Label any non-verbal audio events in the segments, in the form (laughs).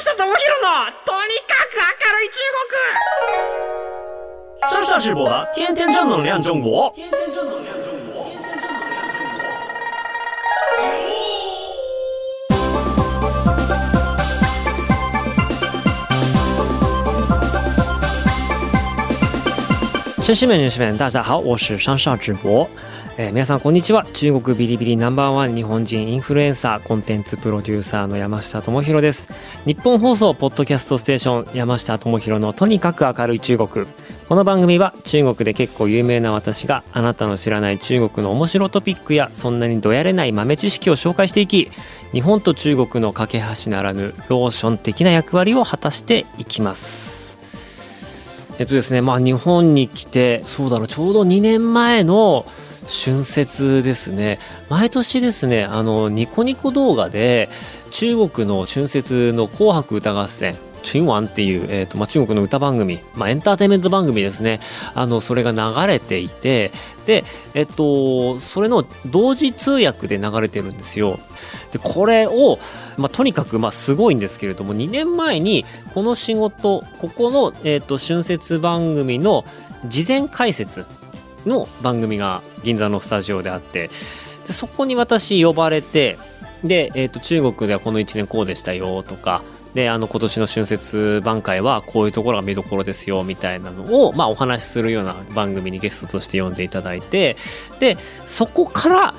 下智博のとにかく明るい中国上下直播的天天正能量中国。天天正能量中国。绅士们、女士们，大家好，我是上上直播。 えー、皆さんこんにちは。中国ビリビリナンバーワン日本人インフルエンサーコンテンツプロデューサーの山下智博です。日本放送ポッドキャストステーション山下智博のとにかく明るい中国。この番組は中国で結構有名な私があなたの知らない中国の面白トピックやそんなにどやれない豆知識を紹介していき日本と中国の架け橋ならぬローション的な役割を果たしていきます。えっとですねまあ日本に来てそうだろうちょうど2年前の春節ですね。毎年ですねあのニコニコ動画で中国の春節の「紅白歌合戦」春晚っていう、えーとまあ、中国の歌番組、まあ、エンターテインメント番組ですね。あのそれが流れていてで、えっと、それの同時通訳で流れてるんですよ。でこれを、まあ、とにかくまあすごいんですけれども2年前にこの仕事ここの、えーと春節番組の事前解説の番組が銀座のスタジオであってでそこに私呼ばれてで、えー、と中国ではこの1年こうでしたよとかであの今年の春節挽回はこういうところが見どころですよみたいなのを、まあ、お話しするような番組にゲストとして呼んでいただいてでそこから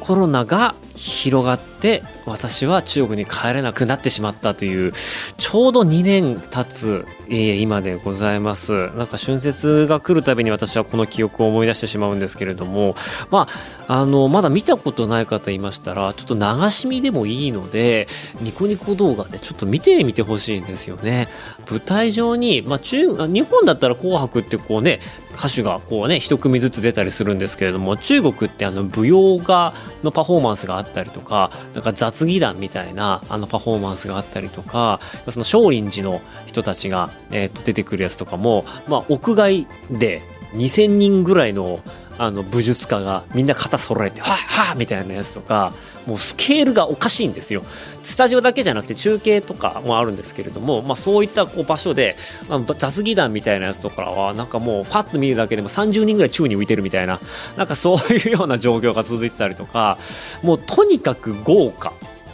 コロナが広がって私は中国に帰れなくなってしまったというちょうど2年経つ、えー、今でございます。なんか春節が来るたびに私はこの記憶を思い出してしまうんですけれどもまああのまだ見たことない方いましたらちょっと流し見でもいいのでニコニコ動画でちょっと見てみてほしいんですよね。舞台上に、まあ、中日本だったら「紅白」ってこうね歌手がこうね一組ずつ出たりするんですけれども中国ってあの舞踊画のパフォーマンスがあっったりとかなんか雑技団みたいなあのパフォーマンスがあったりとかその少林寺の人たちが、えー、と出てくるやつとかも、まあ、屋外で2,000人ぐらいのあの武術家がみんな肩揃えて「はっはっ!」みたいなやつとかもうスケールがおかしいんですよ。スタジオだけじゃなくて中継とかもあるんですけれども、まあ、そういったこう場所で、まあ、雑技団みたいなやつとかはなんかもうパッと見るだけでも30人ぐらい宙に浮いてるみたいななんかそういうような状況が続いてたりとかもうとにかく豪華。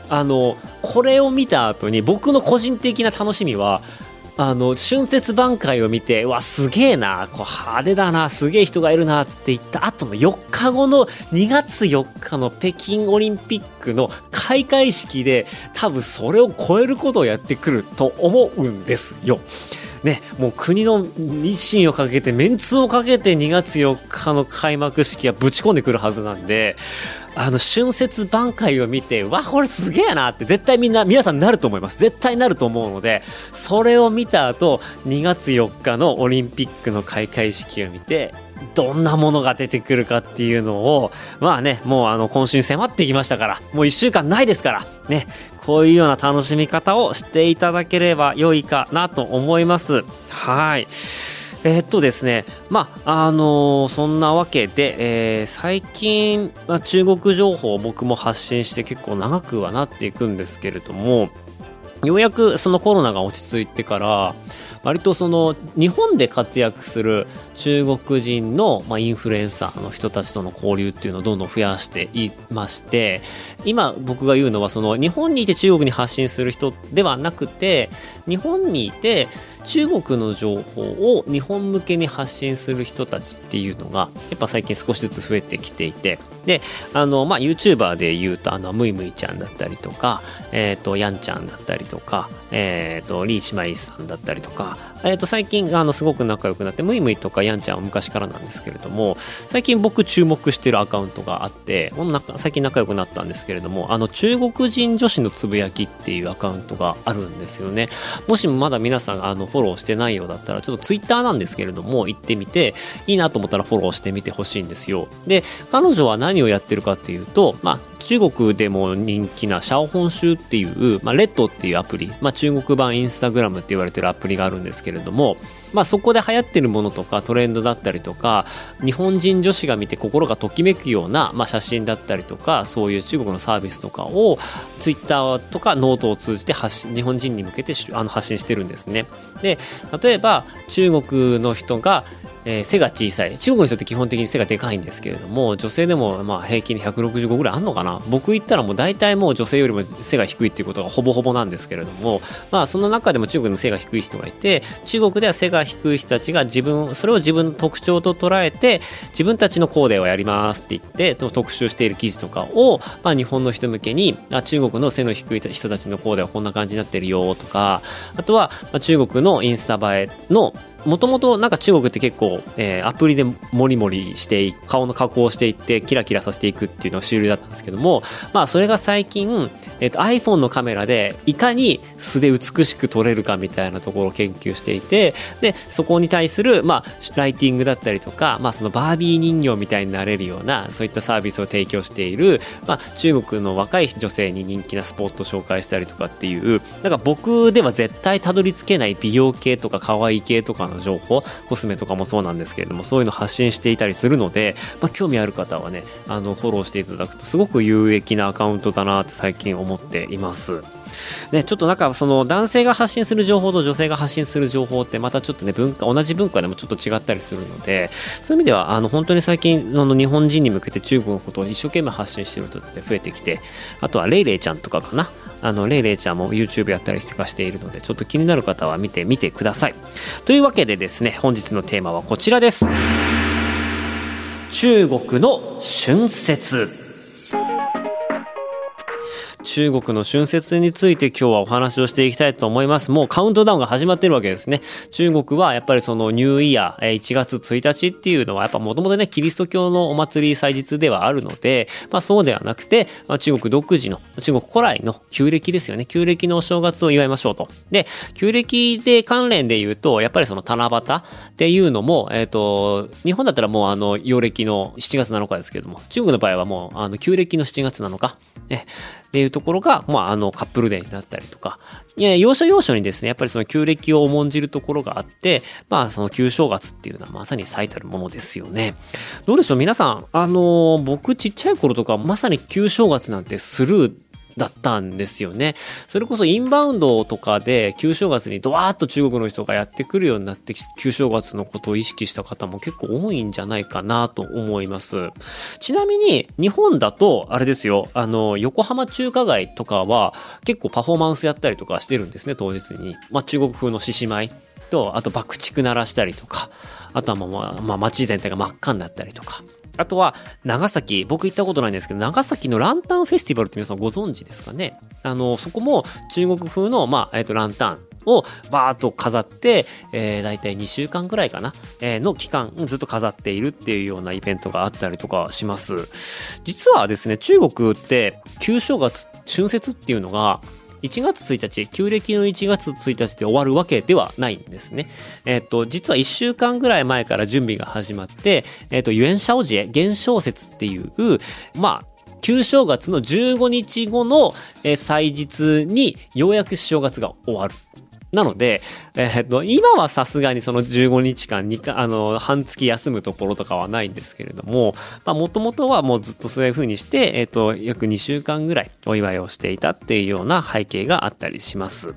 あのこれを見た後に僕の個人的な楽しみはあの春節挽回を見てわすげえなこう派手だなすげえ人がいるなって言った後の4日後の2月4日の北京オリンピックの開会式で多分それを超えることをやってくると思うんですよ。ね、もう国の一心をかけてメンツをかけて2月4日の開幕式はぶち込んでくるはずなんであの春節挽回を見てわこれすげえなって絶対みんな皆さんなると思います。絶対なると思うのでそれを見た後2月4日のオリンピックの開会式を見てどんなものが出てくるかっていうのをまあねもうあの今週に迫ってきましたからもう1週間ないですからねこういうような楽しみ方をしていただければ良いかなと思います。はい。えー、っとですね、まあ、あのー、そんなわけで、えー、最近、まあ、中国情報を僕も発信して結構長くはなっていくんですけれども、ようやくそのコロナが落ち着いてから、割とその日本で活躍する中国人の、まあ、インフルエンサーの人たちとの交流っていうのをどんどん増やしていまして今僕が言うのはその日本にいて中国に発信する人ではなくて日本にいて中国の情報を日本向けに発信する人たちっていうのがやっぱ最近少しずつ増えてきていてであの、まあ、YouTuber でいうとあのムイムイちゃんだったりとか、えーと、やんちゃんだったりとか、えーと、リーチマイさんだったりとか、えーと、最近あのすごく仲良くなってムイムイとかヤンちゃんは昔からなんですけれども最近僕注目してるアカウントがあって最近仲良くなったんですけれどもあの中国人女子のつぶやきっていうアカウントがあるんですよね。もしまだ皆さんあのフォローしてないようだったらちょっとツイッターなんですけれども行ってみていいなと思ったらフォローしてみてほしいんですよ。で彼女は何をやってるかっていうとまあ中国でも人気なシャオホンシュっていう、まあ、レッドっていうアプリ、まあ、中国版インスタグラムって言われてるアプリがあるんですけれども、まあ、そこで流行ってるものとかトレンドだったりとか日本人女子が見て心がときめくような、まあ、写真だったりとかそういう中国のサービスとかをツイッターとかノートを通じて発信日本人に向けてあの発信してるんですね。で例えば中国の人がえー、背が小さい中国の人って基本的に背がでかいんですけれども女性でもまあ平均165ぐらいあるのかな僕行ったらもう大体もう女性よりも背が低いっていうことがほぼほぼなんですけれどもまあその中でも中国の背が低い人がいて中国では背が低い人たちが自分それを自分の特徴と捉えて自分たちのコーデをやりますって言って特集している記事とかを、まあ、日本の人向けにあ中国の背の低い人たちのコーデはこんな感じになってるよとかあとは、まあ、中国のインスタ映えのもともとなんか中国って結構、えー、アプリでモリモリして顔の加工をしていってキラキラさせていくっていうのが主流だったんですけどもまあそれが最近、えーと、iPhone のカメラでいかに素で美しく撮れるかみたいなところを研究していてでそこに対する、まあ、ライティングだったりとか、まあ、そのバービー人形みたいになれるようなそういったサービスを提供している、まあ、中国の若い女性に人気なスポットを紹介したりとかっていうなんか僕では絶対たどり着けない美容系とか可愛い系とかの情報コスメとかもそうなんですけれどもそういうの発信していたりするので、まあ、興味ある方はねあのフォローしていただくとすごく有益なアカウントだなって最近思っています。ね、ちょっとなんかその男性が発信する情報と女性が発信する情報ってまたちょっとね文化同じ文化でもちょっと違ったりするのでそういう意味ではあの本当に最近の日本人に向けて中国のことを一生懸命発信してる人って増えてきてあとはレイレイちゃんとかかなあの、レイレイちゃんも YouTube やったりしてかしているので、ちょっと気になる方は見てみてください。というわけでですね、本日のテーマはこちらです。中国の春節。中国の春節について今日はお話をしていきたいと思います。もうカウントダウンが始まってるわけですね。中国はやっぱりそのニューイヤー1月1日っていうのはやっぱもともとね、キリスト教のお祭り祭日ではあるので、まあそうではなくて、まあ、中国独自の、中国古来の旧暦ですよね。旧暦のお正月を祝いましょうと。で、旧暦で関連で言うと、やっぱりその七夕っていうのも、えっ、ー、と、日本だったらもうあの、陽暦の7月7日ですけれども、中国の場合はもうあの、旧暦の7月7日。ね。っていうところが、まあ、あの、カップルデーになったりとか、いや、要所要所にですね、やっぱりその旧暦を重んじるところがあって、まあ、その旧正月っていうのはまさに最たるものですよね。どうでしょう？皆さん、あの僕ちっちゃい頃とかまさに旧正月なんてスルーだったんですよね。それこそインバウンドとかで旧正月にドワーッと中国の人がやってくるようになって旧正月のことを意識した方も結構多いんじゃないかなと思います。ちなみに日本だとあれですよ、あの横浜中華街とかは結構パフォーマンスやったりとかしてるんですね、当日に。まあ中国風の獅子舞と、あと爆竹鳴らしたりとか、あとはまあ、まあ、街全体が真っ赤になったりとか。あとは、長崎、僕行ったことないんですけど、長崎のランタンフェスティバルって皆さんご存知ですかね？あの、そこも中国風の、まあ、えっ、と、ランタンをバーッと飾って、えー、大体2週間ぐらいかな、えー、の期間ずっと飾っているっていうようなイベントがあったりとかします。実はですね、中国って旧正月、春節っていうのが1月1日、旧暦の1月1日で終わるわけではないんですね。えっ、と、実は1週間ぐらい前から準備が始まって、えっ、ー、と、ユエンシャオジエ、元宵節っていう、まあ、旧正月の15日後の祭日にようやく正月が終わるなので、えー、っと、今はさすがにその15日間にあの、半月休むところとかはないんですけれども、まあ、もともとはもうずっとそういう風にして、えー、っと、約2週間ぐらいお祝いをしていたっていうような背景があったりします。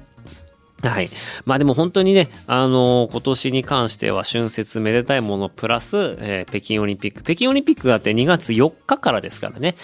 はい。まあでも本当にね、あのー、今年に関しては春節めでたいものプラス、えー、北京オリンピック。北京オリンピックがあって2月4日からですからね。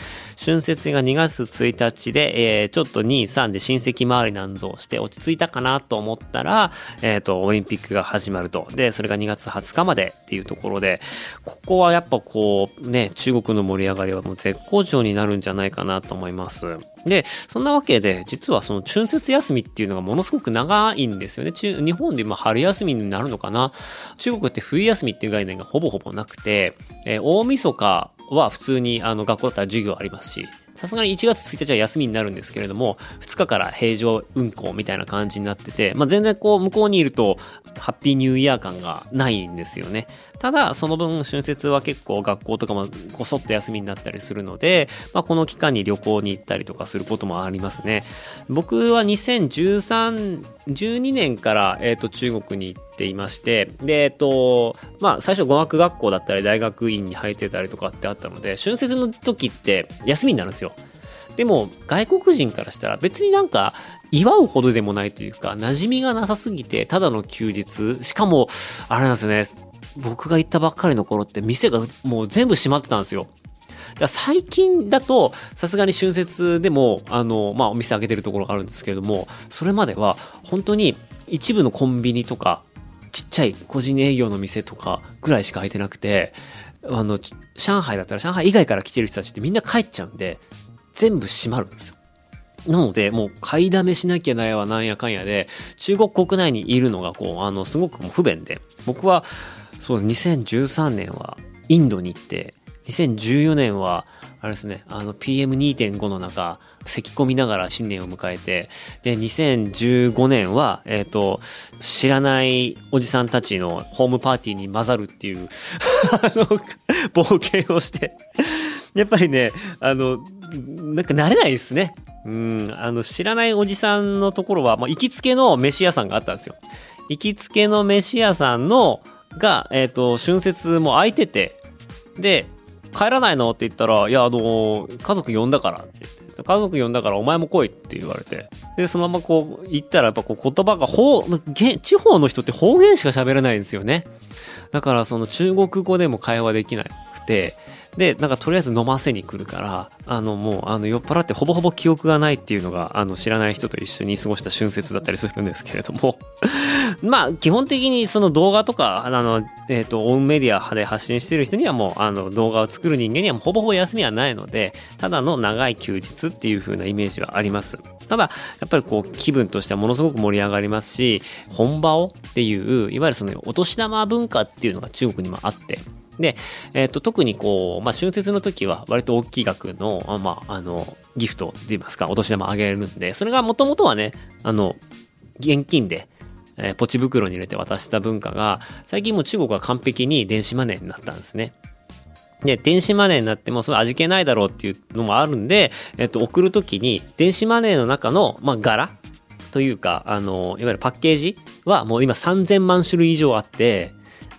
春節が2月1日で、えー、ちょっと2、3で親戚周りなんぞして落ち着いたかなと思ったら、えっ、と、オリンピックが始まると。で、それが2月20日までっていうところで、ここはやっぱこう、ね、中国の盛り上がりはもう絶好調になるんじゃないかなと思います。で、そんなわけで、実はその春節休みっていうのがものすごく長いんですよね。中日本で今春休みになるのかな？中国って冬休みっていう概念がほぼほぼなくて、えー、大晦日は普通にあの学校だったら授業ありますし、さすがに1月1日は休みになるんですけれども、2日から平常運行みたいな感じになってて、まあ、全然こう向こうにいると、ハッピーニューイヤー感がないんですよね。ただ、その分、春節は結構学校とかもこそっと休みになったりするので、まあ、この期間に旅行に行ったりとかすることもありますね。僕は2013、12年から、えっ、ー、と、中国に行ってていまして、で、えっ、と、まあ、最初語学学校だったり、大学院に入ってたりとかってあったので、春節の時って休みになるんですよ。でも、外国人からしたら別になんか、祝うほどでもないというか、馴染みがなさすぎて、ただの休日、しかも、あれなんですね、僕が行ったばっかりの頃って店がもう全部閉まってたんですよ。だ最近だと、さすがに春節でも、あの、まあ、お店開けてるところがあるんですけれども、それまでは、本当に一部のコンビニとか、ちっちゃい個人営業の店とかぐらいしか開いてなくて、あの、上海だったら上海以外から来てる人たちってみんな帰っちゃうんで、全部閉まるんですよ。なので、もう買いだめしなきゃないわなんやかんやで、中国国内にいるのがこう、あの、すごく不便で、僕は、そう、2013年はインドに行って、2014年は、あれですね、あの PM2.5 の中、咳込みながら新年を迎えて、で、2015年は、えっ、ー、と、知らないおじさんたちのホームパーティーに混ざるっていう (laughs) あの、冒険をしてやっぱりね、あの、なんか慣れないですね。うん、あの、知らないおじさんのところは、まあ、行きつけの飯屋さんがあったんですよ。行きつけの飯屋さんの、が、えっ、ー、と、春節も空いてて、で、帰らないの？って言ったら、いや、あの、家族呼んだからって言って。家族呼んだからお前も来いって言われて。で、そのままこう、行ったらやっぱこう言葉が、方、地方の人って方言しか喋れないんですよね。だからその中国語でも会話できなくて、で、なんかとりあえず飲ませに来るから、あのもうあの酔っ払ってほぼほぼ記憶がないっていうのが、あの知らない人と一緒に過ごした春節だったりするんですけれども (laughs) まあ基本的にその動画とか、あの、えっ、ー、と、オンメディアで発信してる人にはもう、あの動画を作る人間にはほぼほぼ休みはないので、ただの長い休日っていう風なイメージはあります。ただ、やっぱりこう気分としてはものすごく盛り上がりますし、本場をっていう、いわゆるそのお年玉文化っていうのが中国にもあって、で、えっ、ー、と、特にこう、まあ、春節の時は割と大きい額の、まあ、あの、ギフトって言いますか、お年玉あげるんで、それがもともとはね、あの、現金で、えー、ポチ袋に入れて渡した文化が、最近も中国は完璧に電子マネーになったんですね。で、電子マネーになっても、それ味気ないだろうっていうのもあるんで、えっと、送るときに、電子マネーの中の、まあ、柄というか、あの、いわゆるパッケージはもう今3000万種類以上あって、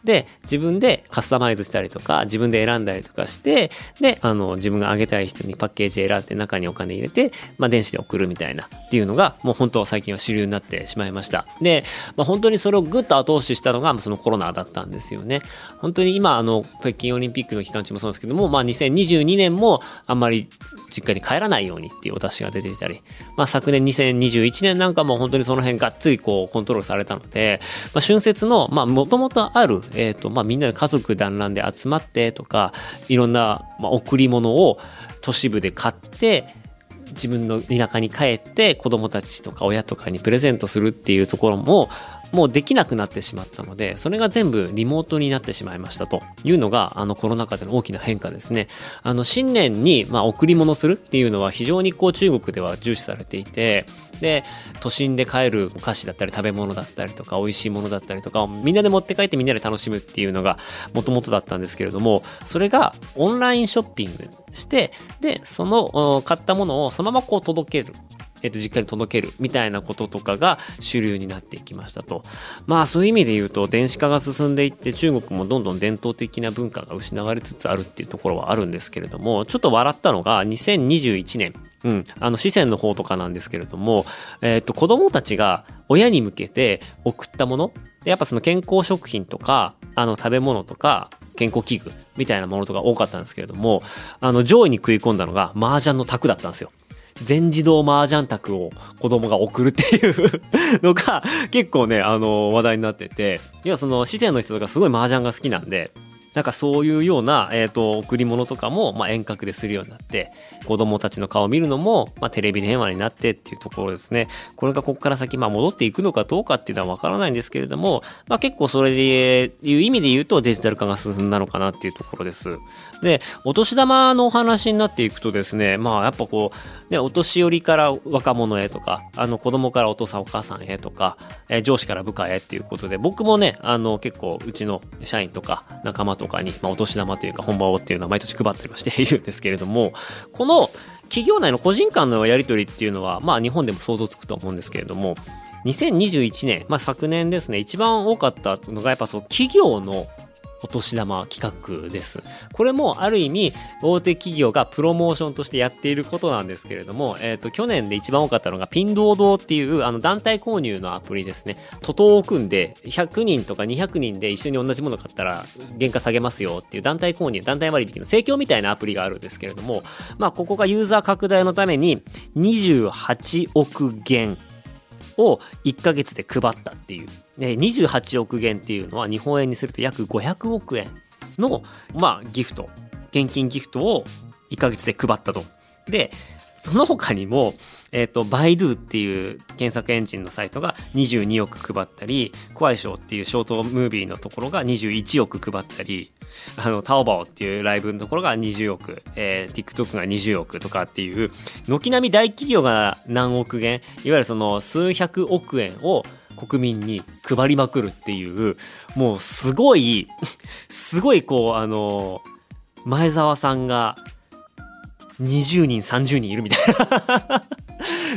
で、自分でカスタマイズしたりとか、自分で選んだりとかして、で、あの、自分があげたい人にパッケージ選んで中にお金入れて、まあ、電子で送るみたいなっていうのが、もう本当は最近は主流になってしまいました。で、まあ、本当にそれをぐっと後押ししたのが、そのコロナだったんですよね。本当に今、あの、北京オリンピックの期間中もそうですけども、まあ、2022年もあんまり実家に帰らないようにっていうお達しが出ていたり、まあ、昨年2021年なんかも本当にその辺がっつりこうコントロールされたので、まあ、春節の、まあ、もともとある、え、ー、と、まあ、みんなで家族団らんで集まってとか、いろんな、まあ、贈り物を都市部で買って、自分の田舎に帰って子供たちとか親とかにプレゼントするっていうところももうできなくなってしまったので、それが全部リモートになってしまいましたというのが、あのコロナ禍での大きな変化ですね。あの新年に、まあ、贈り物するっていうのは非常にこう中国では重視されていて、で、都心で買えるお菓子だったり食べ物だったりとか美味しいものだったりとかをみんなで持って帰ってみんなで楽しむっていうのがもともとだったんですけれども、それがオンラインショッピングして、で、その買ったものをそのままこう届ける。えっ、と、実家に届けるみたいなこととかが主流になっていきましたと。まあそういう意味で言うと電子化が進んでいって中国もどんどん伝統的な文化が失われつつあるっていうところはあるんですけれども、ちょっと笑ったのが2021年、うん、あの四川の方とかなんですけれども、えっ、と子供たちが親に向けて送ったもの、やっぱその健康食品とか、あの食べ物とか、健康器具みたいなものとか多かったんですけれども、あの上位に食い込んだのが麻雀の卓だったんですよ。全自動麻雀卓を子供が送るっていうのが結構ね、あの、話題になってて、要は、その、四川の人とかすごい麻雀が好きなんで、なんかそういうような、えーと、贈り物とかも、まあ、遠隔でするようになって子供たちの顔を見るのも、まあ、テレビ電話になってっていうところですねこれがここから先、まあ、戻っていくのかどうかっていうのは分からないんですけれども、まあ、結構それでいう意味で言うとデジタル化が進んだのかなっていうところです。でお年玉のお話になっていくとですねまあやっぱこう、ね、お年寄りから若者へとかあの子供からお父さんお母さんへとか、えー、上司から部下へっていうことで僕もねあの結構うちの社員とか仲間ととかに、まあ、お年玉というか本場をっていうのは毎年配ったりはしているんですけれどもこの企業内の個人間のやり取りっていうのはまあ日本でも想像つくと思うんですけれども2021年、まあ、昨年ですね一番多かったのがやっぱそう企業のお年玉企画です。これもある意味大手企業がプロモーションとしてやっていることなんですけれども、えっ、ー、と、去年で一番多かったのがピンドードっていうあの団体購入のアプリですね。徒党を組んで100人とか200人で一緒に同じもの買ったら原価下げますよっていう団体購入、団体割引の盛況みたいなアプリがあるんですけれども、まあ、ここがユーザー拡大のために28億元を1ヶ月で配ったっていう。で、28億元っていうのは日本円にすると約500億円の、まあ、ギフト、現金ギフトを1ヶ月で配ったと。で、その他にも、えっ、ー、と、バイドゥっていう検索エンジンのサイトが22億配ったり、クワイショーっていうショートムービーのところが21億配ったり、あの、タオバオっていうライブのところが20億、えー、TikTok が20億とかっていう、軒並み大企業が何億元、いわゆるその数百億円を国民に配りまくるっていう、もうすごい、すごいこう、あの、前澤さんが20人30人いるみたいな。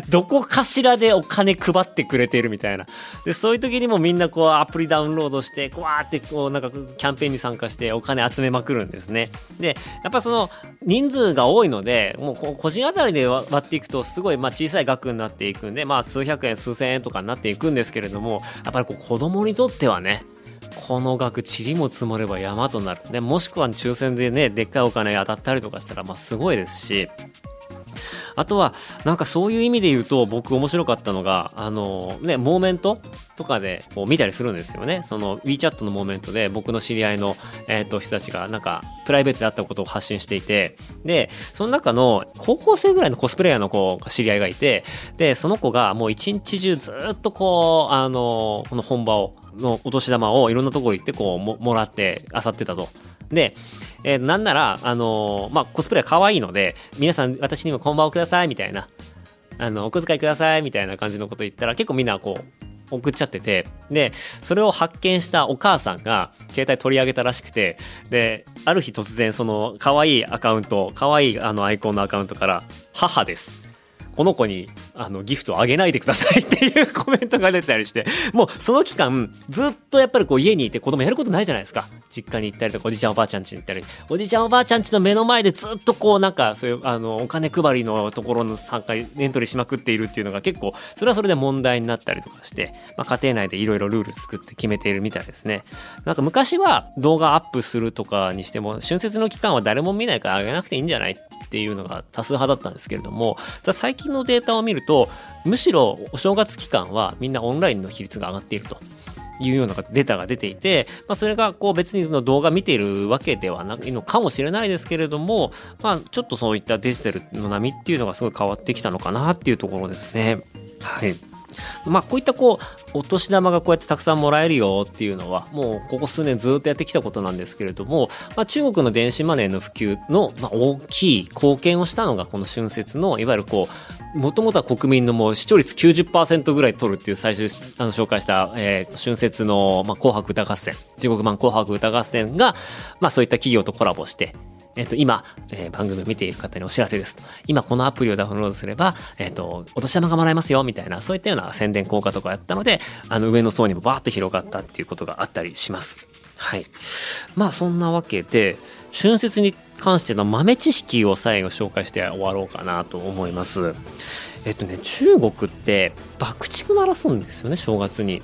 (laughs) どこかしらでお金配ってくれてるみたいな。でそういう時にもみんなこうアプリダウンロードしてこわーってこうなんかキャンペーンに参加してお金集めまくるんですね。でやっぱその人数が多いのでもう個人当たりで割っていくとすごいまあ小さい額になっていくんでまあ数百円数千円とかになっていくんですけれどもやっぱりこう子供にとってはねこの額塵も積もれば山となる。でもしくは抽選でねでっかいお金当たったりとかしたらまあすごいですし。あとは、なんかそういう意味で言うと、僕面白かったのが、あの、ね、モーメントとかでこう見たりするんですよね。その WeChat のモーメントで僕の知り合いの、えっ、ー、と、人たちがなんか、プライベートであったことを発信していて、で、その中の高校生ぐらいのコスプレイヤーの子、知り合いがいて、で、その子がもう一日中ずっとこう、あの、この本場を、のお年玉をいろんなところ行ってこうももらって漁ってたと。で、えー、なんなら、あのー、まあ、コスプレは可愛いので、皆さん私にもこんばんをくださいみたいな、あの、お小遣いくださいみたいな感じのこと言ったら結構みんなこう、送っちゃってて、で、それを発見したお母さんが携帯取り上げたらしくて、で、ある日突然その可愛いアカウント、可愛いあのアイコンのアカウントから、母です。この子にあのギフトをあげないでくださいっていう (laughs) コメントが出たりしてもうその期間ずっとやっぱりこう家にいて子供やることないじゃないですか実家に行ったりとかおじいちゃんおばあちゃん家に行ったりおじいちゃんおばあちゃん家の目の前でずっとこうなんかそういうあのお金配りのところの参加エントリーしまくっているっていうのが結構それはそれで問題になったりとかして、まあ、家庭内でいろいろルール作って決めているみたいですねなんか昔は動画アップするとかにしても春節の期間は誰も見ないからあげなくていいんじゃないっていうのが多数派だったんですけれども最近のデータを見るとむしろお正月期間はみんなオンラインの比率が上がっていると。いうようなデータが出ていて、まあ、それがこう別にの動画見ているわけではないのかもしれないですけれども、まあ、ちょっとそういったデジタルの波っていうのがすごい変わってきたのかなっていうところですね。はい。まあ、こういったこうお年玉がこうやってたくさんもらえるよっていうのはもうここ数年ずっとやってきたことなんですけれども、まあ、中国の電子マネーの普及の、まあ、大きい貢献をしたのがこの春節のいわゆるこうもともとは国民のもう視聴率90%ぐらい取るっていう最初あの紹介した、えー、春節の、まあ、紅白歌合戦中国版紅白歌合戦が、まあ、そういった企業とコラボしてえっ、と、今、えー、番組を見ている方にお知らせですと。今このアプリをダウンロードすれば、えっ、と、お年玉がもらえますよ、みたいな、そういったような宣伝効果とかやったので、あの、上の層にもバーッと広がったっていうことがあったりします。はい。まあ、そんなわけで、春節に関しての豆知識を最後紹介して終わろうかなと思います。えっとね、中国って爆竹鳴らすんですよね、正月に。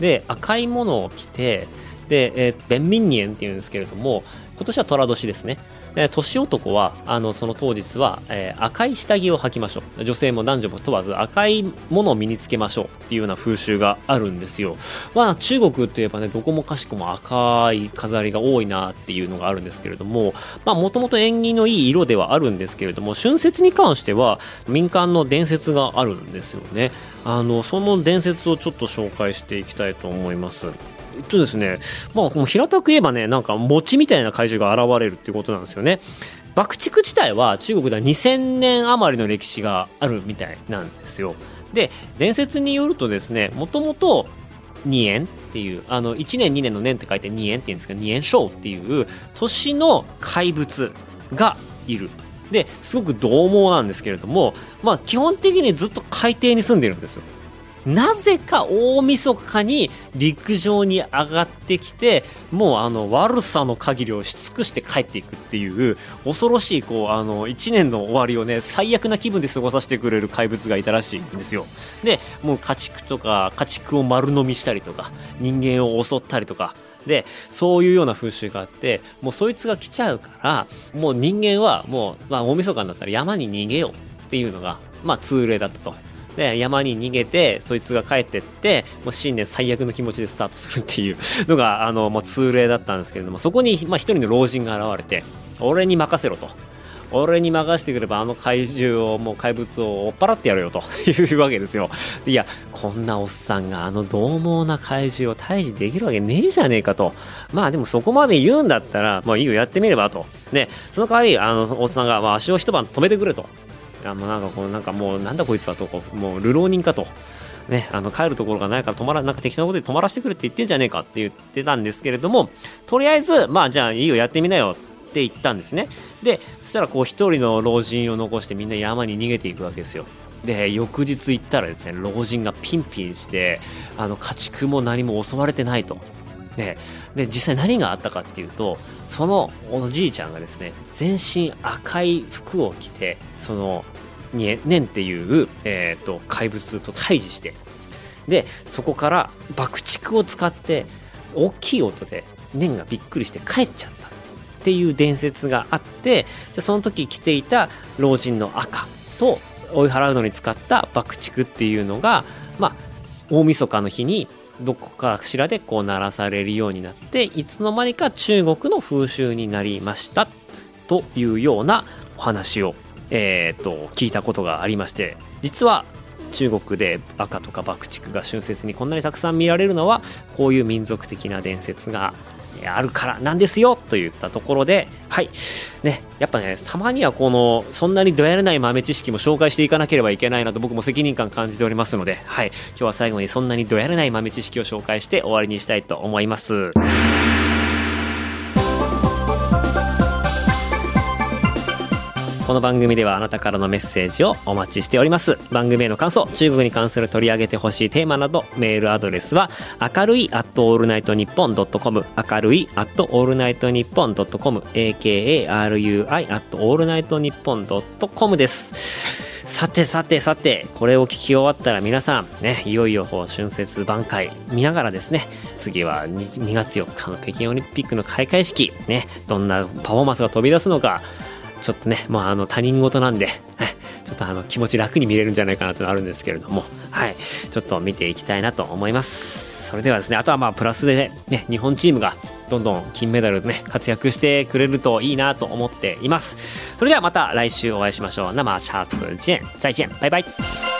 で、赤いものを着て、で、えー、ベンミンニエンっていうんですけれども、今年は寅年ですね。年男はあのその当日は、えー赤い下着を履きましょう。女性も男女も問わず赤いものを身につけましょう。っていうような風習があるんですよ。まあ中国といえばねどこもかしこも赤い飾りが多いなっていうのがあるんですけれどももともと縁起のいい色ではあるんですけれども春節に関しては民間の伝説があるんですよね。あのその伝説をちょっと紹介していきたいと思います。えっとですね、まあ、もう平たく言えばね、なんか餅みたいな怪獣が現れるっていうことなんですよね。爆竹自体は中国では2000年余りの歴史があるみたいなんですよ。で、伝説によるとですね、もともと2円っていう、あの、1年2年の年って書いて2円って言うんですけど、2円小っていう年の怪物がいる。で、すごく獰猛なんですけれども、まあ基本的にずっと海底に住んでるんですよ。なぜか大晦日に陸上に上がってきてもうあの悪さの限りをし尽くして帰っていくっていう恐ろしいこうあの1年の終わりをね最悪な気分で過ごさせてくれる怪物がいたらしいんですよでもう家畜とか家畜を丸飲みしたりとか人間を襲ったりとかでそういうような風習があってもうそいつが来ちゃうからもう人間はもう、まあ、大晦日になったら山に逃げようっていうのが、まあ、通例だったと。で山に逃げてそいつが帰ってってもう新年最悪の気持ちでスタートするっていうのが (laughs) あのもう通例だったんですけれどもそこにまあ一人の老人が現れて俺に任せろと。俺に任せてくればあの怪獣をもう怪物を追っ払ってやるよと (laughs) いうわけですよ。いやこんなおっさんがあの獰猛な怪獣を退治できるわけねえじゃねえかと。まあでもそこまで言うんだったらまあいいよやってみればと。でその代わりあのおっさんが、まあ、足を一晩止めてくれと。いやもうなんかこうなんかもうなんだこいつはとこもう流浪人かと。ね、あの帰るところがないから止まらなんか適当なことで止まらせてくれって言ってんじゃねえかって言ってたんですけれどもとりあえずまあじゃあいいよやってみなよって言ったんですね。でそしたらこう一人の老人を残してみんな山に逃げていくわけですよ。で翌日行ったらですね老人がピンピンしてあの家畜も何も襲われてないと。でで実際何があったかっていうとそのおじいちゃんがですね全身赤い服を着てその年っていう、えー、と怪物と対峙してでそこから爆竹を使って大きい音で年がびっくりして帰っちゃったっていう伝説があってじゃその時着ていた老人の赤と追い払うのに使った爆竹っていうのがまあ大晦日の日にどこかしらでこう鳴らされるようになっていつの間にか中国の風習になりましたというようなお話を、えー、と聞いたことがありまして実は中国で赤とか爆竹が春節にこんなにたくさん見られるのはこういう民族的な伝説があるからなんですよといったところではい。ねやっぱねたまにはこのそんなにどやれない豆知識も紹介していかなければいけないなと僕も責任感感じておりますのではい。今日は最後にそんなにどやれない豆知識を紹介して終わりにしたいと思います。この番組ではあなたからのメッセージをお待ちしております。番組への感想中国に関する取り上げてほしいテーマなどメールアドレスは明るい at allnightnippon.com 明るい at allnightnippon.com akarui at allnightnippon.com です。さてさてさてこれを聞き終わったら皆さんねいよいよ春節挽回見ながらですね次は 2, 2月4日の北京オリンピックの開会式ねどんなパフォーマンスが飛び出すのかちょっとね、まあ、あの他人事なんで、はいちょっとあの気持ち楽に見れるんじゃないかなというのあるんですけれども、はい、ちょっと見ていきたいなと思います。それではですね、あとはまあプラスでね、日本チームがどんどん金メダルね、活躍してくれるといいなと思っています。それではまた来週お会いしましょう。生シャーツジェン再见。バイバイ。